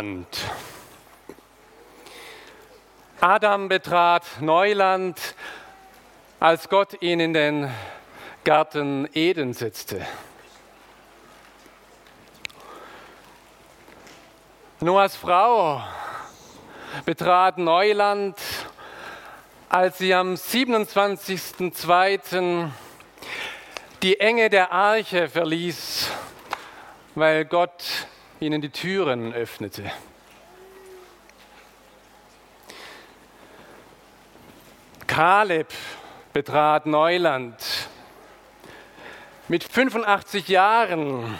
Neuland. Adam betrat Neuland, als Gott ihn in den Garten Eden setzte. Noahs Frau betrat Neuland, als sie am 27.02. die Enge der Arche verließ, weil Gott ihnen die Türen öffnete. Kaleb betrat Neuland mit 85 Jahren,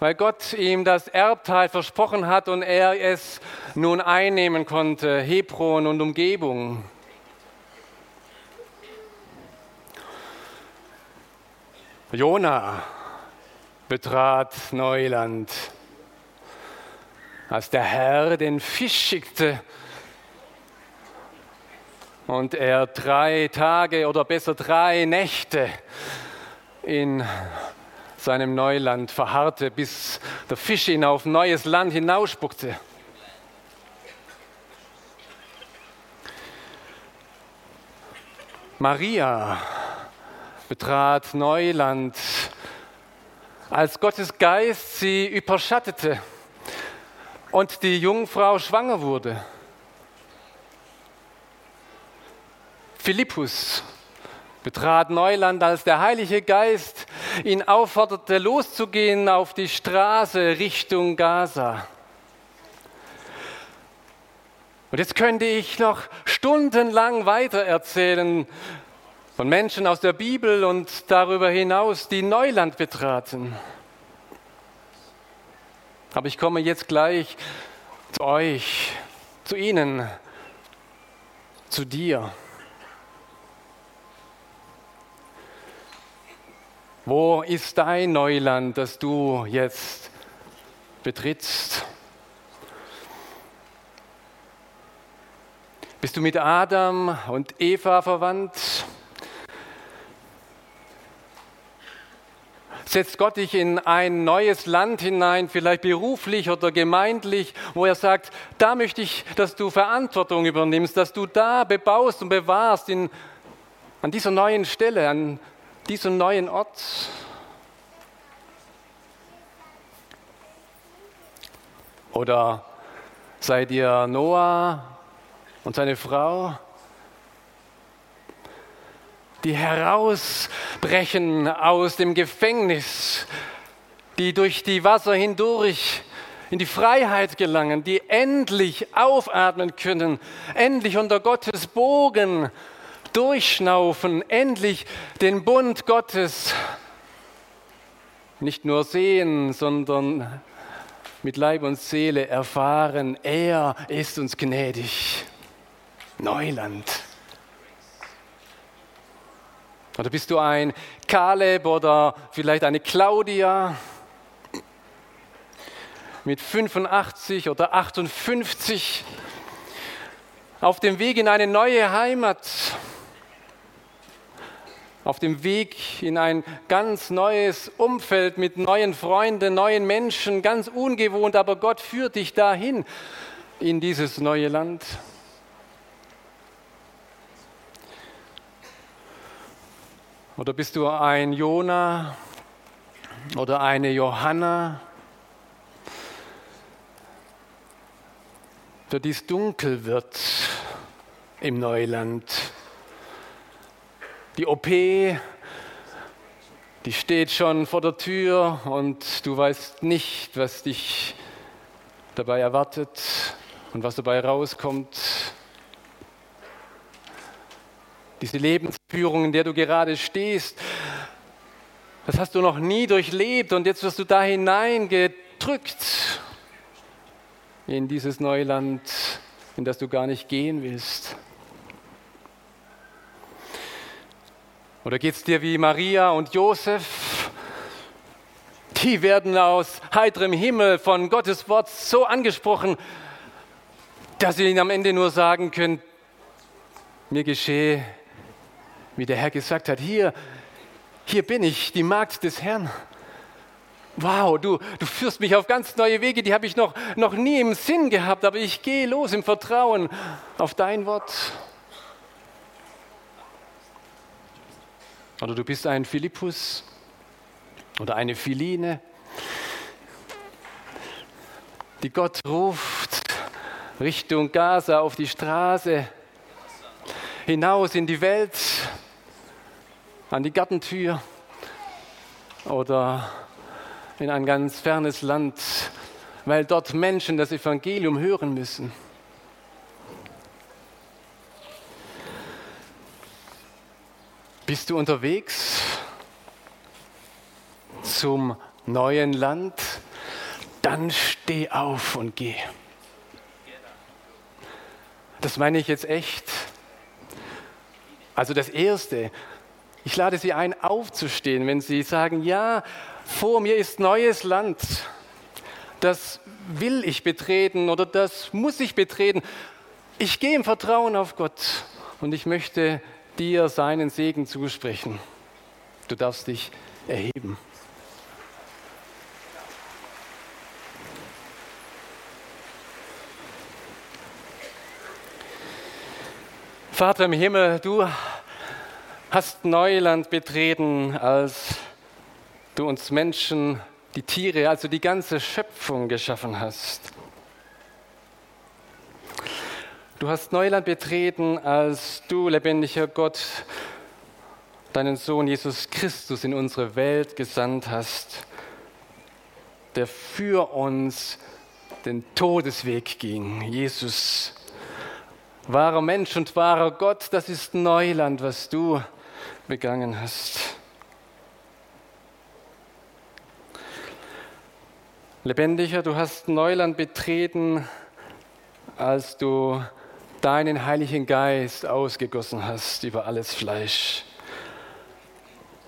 weil Gott ihm das Erbteil versprochen hat und er es nun einnehmen konnte, Hebron und Umgebung. Jona betrat Neuland, als der Herr den Fisch schickte und er drei Tage oder besser drei Nächte in seinem Neuland verharrte, bis der Fisch ihn auf neues Land hinausspuckte. Maria betrat Neuland als Gottes Geist sie überschattete und die Jungfrau schwanger wurde. Philippus betrat Neuland, als der Heilige Geist ihn aufforderte, loszugehen auf die Straße Richtung Gaza. Und jetzt könnte ich noch stundenlang weiter erzählen von Menschen aus der Bibel und darüber hinaus, die Neuland betraten. Aber ich komme jetzt gleich zu euch, zu Ihnen, zu dir. Wo ist dein Neuland, das du jetzt betrittst? Bist du mit Adam und Eva verwandt? Setzt Gott dich in ein neues Land hinein, vielleicht beruflich oder gemeindlich, wo er sagt, da möchte ich, dass du Verantwortung übernimmst, dass du da bebaust und bewahrst in, an dieser neuen Stelle, an diesem neuen Ort. Oder seid ihr Noah und seine Frau? Die herausbrechen aus dem Gefängnis, die durch die Wasser hindurch in die Freiheit gelangen, die endlich aufatmen können, endlich unter Gottes Bogen durchschnaufen, endlich den Bund Gottes nicht nur sehen, sondern mit Leib und Seele erfahren, er ist uns gnädig. Neuland. Oder bist du ein Kaleb oder vielleicht eine Claudia mit 85 oder 58 auf dem Weg in eine neue Heimat, auf dem Weg in ein ganz neues Umfeld mit neuen Freunden, neuen Menschen, ganz ungewohnt, aber Gott führt dich dahin in dieses neue Land. Oder bist du ein Jona oder eine Johanna, für die es dunkel wird im Neuland? Die OP, die steht schon vor der Tür und du weißt nicht, was dich dabei erwartet und was dabei rauskommt diese Lebensführung, in der du gerade stehst, Das hast du noch nie durchlebt und jetzt wirst du da hineingedrückt in dieses neue Land, in das du gar nicht gehen willst. Oder geht es dir wie Maria und Josef? Die werden aus heiterem Himmel von Gottes Wort so angesprochen, dass sie ihnen am Ende nur sagen können, mir geschehe, wie der Herr gesagt hat, hier, hier bin ich, die Magd des Herrn. Wow, du, du führst mich auf ganz neue Wege, die habe ich noch, noch nie im Sinn gehabt, aber ich gehe los im Vertrauen auf dein Wort. Oder du bist ein Philippus oder eine Philine, die Gott ruft Richtung Gaza auf die Straße, hinaus in die Welt, an die Gartentür oder in ein ganz fernes Land, weil dort Menschen das Evangelium hören müssen. Bist du unterwegs zum neuen Land? Dann steh auf und geh. Das meine ich jetzt echt. Also das Erste, ich lade Sie ein, aufzustehen, wenn Sie sagen, ja, vor mir ist neues Land. Das will ich betreten oder das muss ich betreten. Ich gehe im Vertrauen auf Gott und ich möchte dir seinen Segen zusprechen. Du darfst dich erheben. Vater im Himmel, du hast Neuland betreten, als du uns Menschen, die Tiere, also die ganze Schöpfung geschaffen hast. Du hast Neuland betreten, als du, lebendiger Gott, deinen Sohn Jesus Christus in unsere Welt gesandt hast, der für uns den Todesweg ging. Jesus, wahrer Mensch und wahrer Gott, das ist Neuland, was du begangen hast. Lebendiger, du hast Neuland betreten, als du deinen Heiligen Geist ausgegossen hast über alles Fleisch,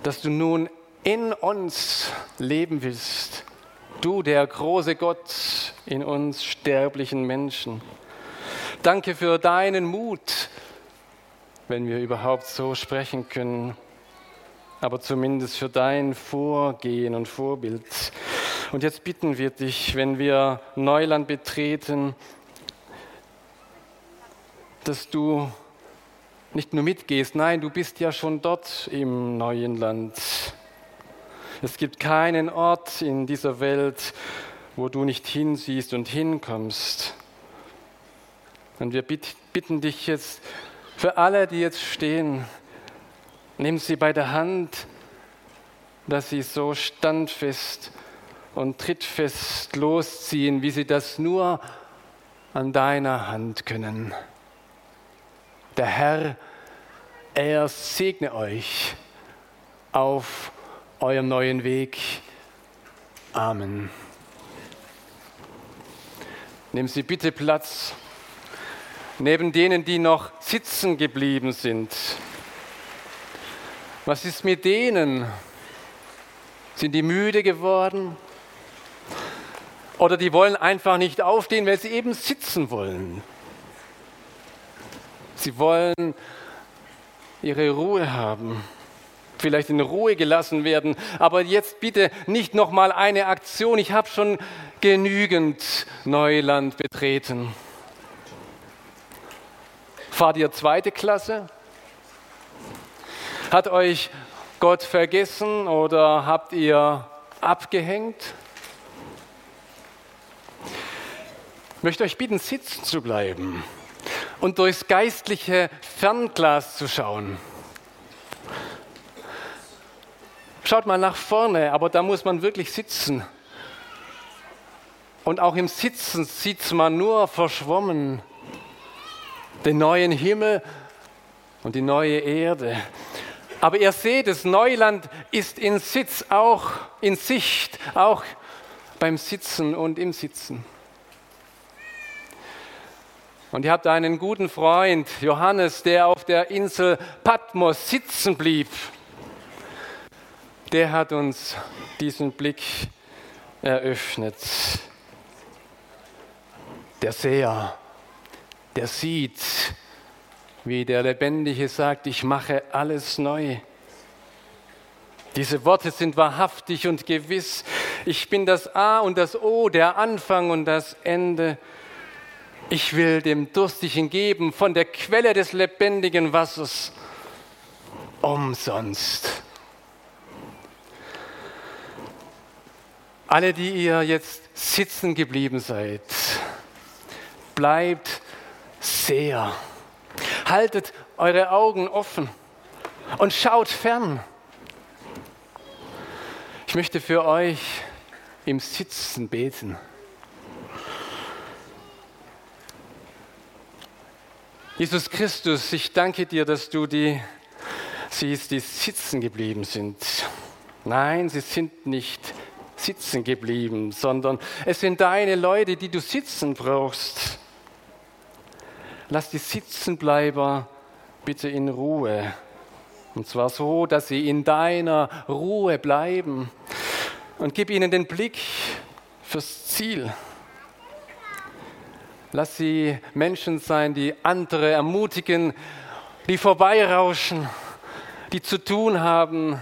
dass du nun in uns leben willst, du der große Gott in uns sterblichen Menschen. Danke für deinen Mut, wenn wir überhaupt so sprechen können, aber zumindest für dein Vorgehen und Vorbild. Und jetzt bitten wir dich, wenn wir Neuland betreten, dass du nicht nur mitgehst, nein, du bist ja schon dort im neuen Land. Es gibt keinen Ort in dieser Welt, wo du nicht hinsiehst und hinkommst. Und wir bitten dich jetzt für alle, die jetzt stehen, nimm sie bei der Hand, dass sie so standfest und trittfest losziehen, wie sie das nur an deiner Hand können. Der Herr, er segne euch auf eurem neuen Weg. Amen. Nehmen Sie bitte Platz neben denen, die noch sitzen geblieben sind. Was ist mit denen? Sind die müde geworden? Oder die wollen einfach nicht aufstehen, weil sie eben sitzen wollen? Sie wollen ihre Ruhe haben, vielleicht in Ruhe gelassen werden. Aber jetzt bitte nicht noch mal eine Aktion. Ich habe schon genügend Neuland betreten. Fahrt ihr zweite Klasse? Hat euch Gott vergessen oder habt ihr abgehängt? Ich möchte euch bitten, sitzen zu bleiben und durchs geistliche Fernglas zu schauen. Schaut mal nach vorne, aber da muss man wirklich sitzen. Und auch im Sitzen sieht man nur verschwommen den neuen Himmel und die neue Erde. Aber ihr seht, das Neuland ist in Sitz, auch in Sicht, auch beim Sitzen und im Sitzen. Und ihr habt einen guten Freund, Johannes, der auf der Insel Patmos sitzen blieb. Der hat uns diesen Blick eröffnet. Der Seher, der sieht, wie der Lebendige sagt, ich mache alles neu. Diese Worte sind wahrhaftig und gewiss. Ich bin das A und das O, der Anfang und das Ende. Ich will dem Durstigen geben von der Quelle des lebendigen Wassers umsonst. Alle, die ihr jetzt sitzen geblieben seid, bleibt sehr. Haltet eure Augen offen und schaut fern. Ich möchte für euch im Sitzen beten. Jesus Christus, ich danke dir, dass du die siehst, die sitzen geblieben sind. Nein, sie sind nicht sitzen geblieben, sondern es sind deine Leute, die du sitzen brauchst. Lass die Sitzenbleiber bitte in Ruhe. Und zwar so, dass sie in deiner Ruhe bleiben. Und gib ihnen den Blick fürs Ziel. Lass sie Menschen sein, die andere ermutigen, die vorbeirauschen, die zu tun haben,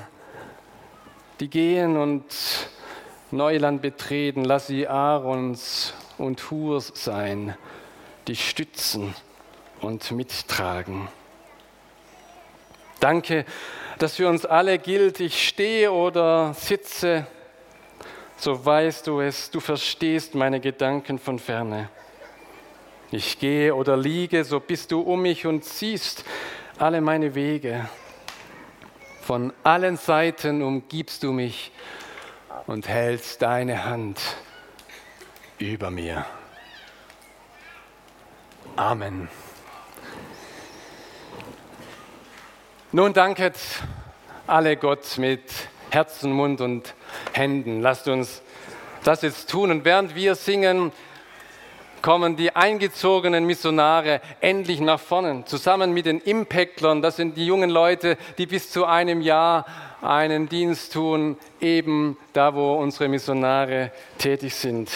die gehen und Neuland betreten, lass sie Aarons und Hurs sein, die stützen und mittragen. Danke, dass für uns alle gilt, ich stehe oder sitze, so weißt du es, du verstehst meine Gedanken von ferne. Ich gehe oder liege, so bist du um mich und siehst alle meine Wege. Von allen Seiten umgibst du mich und hältst deine Hand über mir. Amen. Nun danket alle Gott mit Herzen, Mund und Händen. Lasst uns das jetzt tun. Und während wir singen, kommen die eingezogenen Missionare endlich nach vorne, zusammen mit den Impactlern. Das sind die jungen Leute, die bis zu einem Jahr einen Dienst tun, eben da, wo unsere Missionare tätig sind.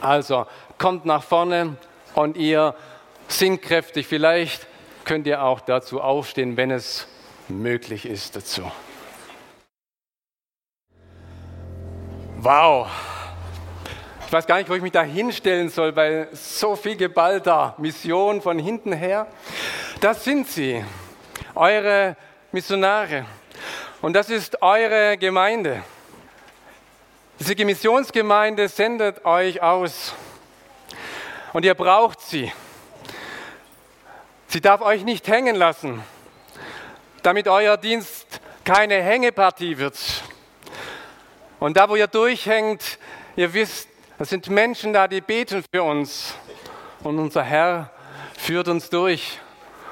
Also kommt nach vorne und ihr singt kräftig. Vielleicht könnt ihr auch dazu aufstehen, wenn es möglich ist dazu. Wow. Ich weiß gar nicht, wo ich mich da hinstellen soll, weil so viel geballter Mission von hinten her. Das sind sie, eure Missionare. Und das ist eure Gemeinde. Diese Missionsgemeinde sendet euch aus. Und ihr braucht sie. Sie darf euch nicht hängen lassen, damit euer Dienst keine Hängepartie wird. Und da, wo ihr durchhängt, ihr wisst, es sind Menschen da, die beten für uns. Und unser Herr führt uns durch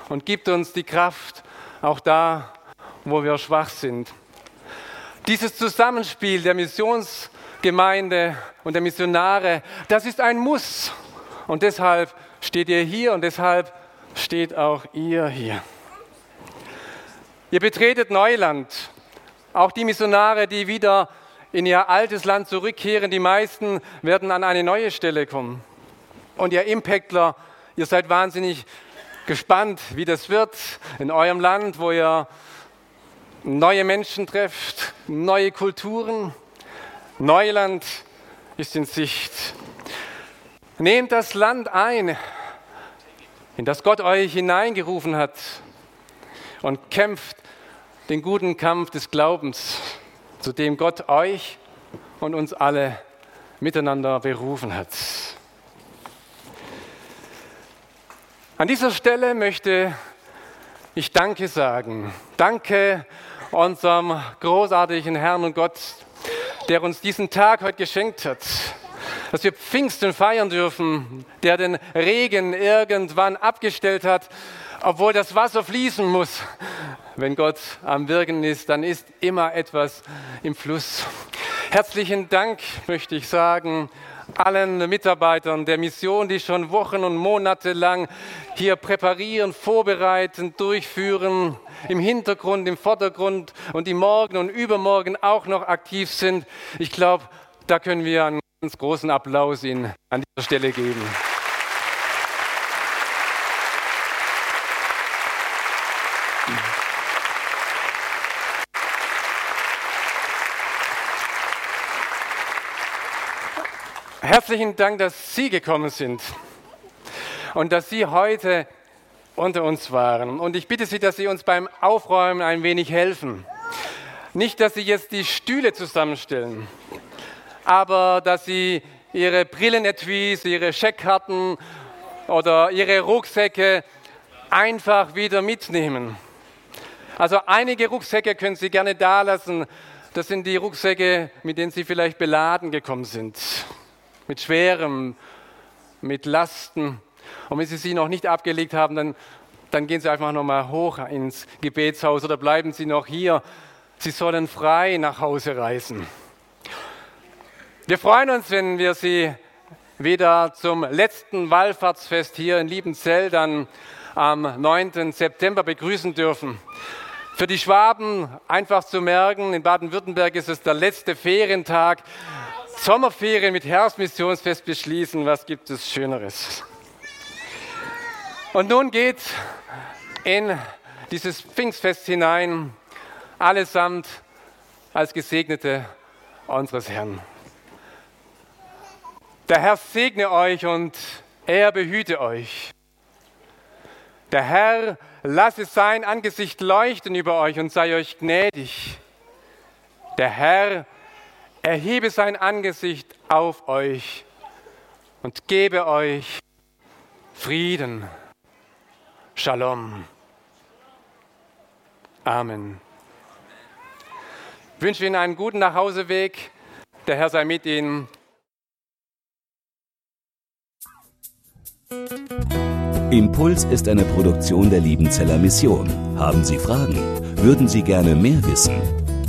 und gibt uns die Kraft, auch da, wo wir schwach sind. Dieses Zusammenspiel der Missionsgemeinde und der Missionare, das ist ein Muss. Und deshalb steht ihr hier und deshalb steht auch ihr hier. Ihr betretet Neuland. Auch die Missionare, die wieder in ihr altes Land zurückkehren, die meisten werden an eine neue Stelle kommen. Und ihr Impactler, ihr seid wahnsinnig gespannt, wie das wird in eurem Land, wo ihr neue Menschen trefft, neue Kulturen. Neuland ist in Sicht. Nehmt das Land ein, in das Gott euch hineingerufen hat und kämpft den guten Kampf des Glaubens, zu dem Gott euch und uns alle miteinander berufen hat. An dieser Stelle möchte ich Danke sagen. Danke unserem großartigen Herrn und Gott, der uns diesen Tag heute geschenkt hat, dass wir Pfingsten feiern dürfen, der den Regen irgendwann abgestellt hat obwohl das Wasser fließen muss. Wenn Gott am Wirken ist, dann ist immer etwas im Fluss. Herzlichen Dank möchte ich sagen allen Mitarbeitern der Mission, die schon Wochen und Monate lang hier präparieren, vorbereiten, durchführen, im Hintergrund, im Vordergrund und die morgen und übermorgen auch noch aktiv sind. Ich glaube, da können wir einen ganz großen Applaus Ihnen an dieser Stelle geben. Herzlichen Dank, dass Sie gekommen sind und dass Sie heute unter uns waren. Und ich bitte Sie, dass Sie uns beim Aufräumen ein wenig helfen. Nicht, dass Sie jetzt die Stühle zusammenstellen, aber dass Sie Ihre Brillenetuis, Ihre Scheckkarten oder Ihre Rucksäcke einfach wieder mitnehmen. Also einige Rucksäcke können Sie gerne da lassen. Das sind die Rucksäcke, mit denen Sie vielleicht beladen gekommen sind mit Schwerem, mit Lasten. Und wenn Sie sie noch nicht abgelegt haben, dann, dann gehen Sie einfach nochmal hoch ins Gebetshaus oder bleiben Sie noch hier. Sie sollen frei nach Hause reisen. Wir freuen uns, wenn wir Sie wieder zum letzten Wallfahrtsfest hier in Liebenzell dann am 9. September begrüßen dürfen. Für die Schwaben einfach zu merken, in Baden-Württemberg ist es der letzte Ferientag. Sommerferien mit Herbstmissionsfest beschließen, was gibt es Schöneres? Und nun geht in dieses Pfingstfest hinein, allesamt als Gesegnete unseres Herrn. Der Herr segne euch und er behüte euch. Der Herr lasse sein Angesicht leuchten über euch und sei euch gnädig. Der Herr erhebe sein Angesicht auf euch und gebe euch Frieden. Shalom. Amen. Ich wünsche Ihnen einen guten Nachhauseweg. Der Herr sei mit Ihnen. Impuls ist eine Produktion der Liebenzeller Mission. Haben Sie Fragen? Würden Sie gerne mehr wissen?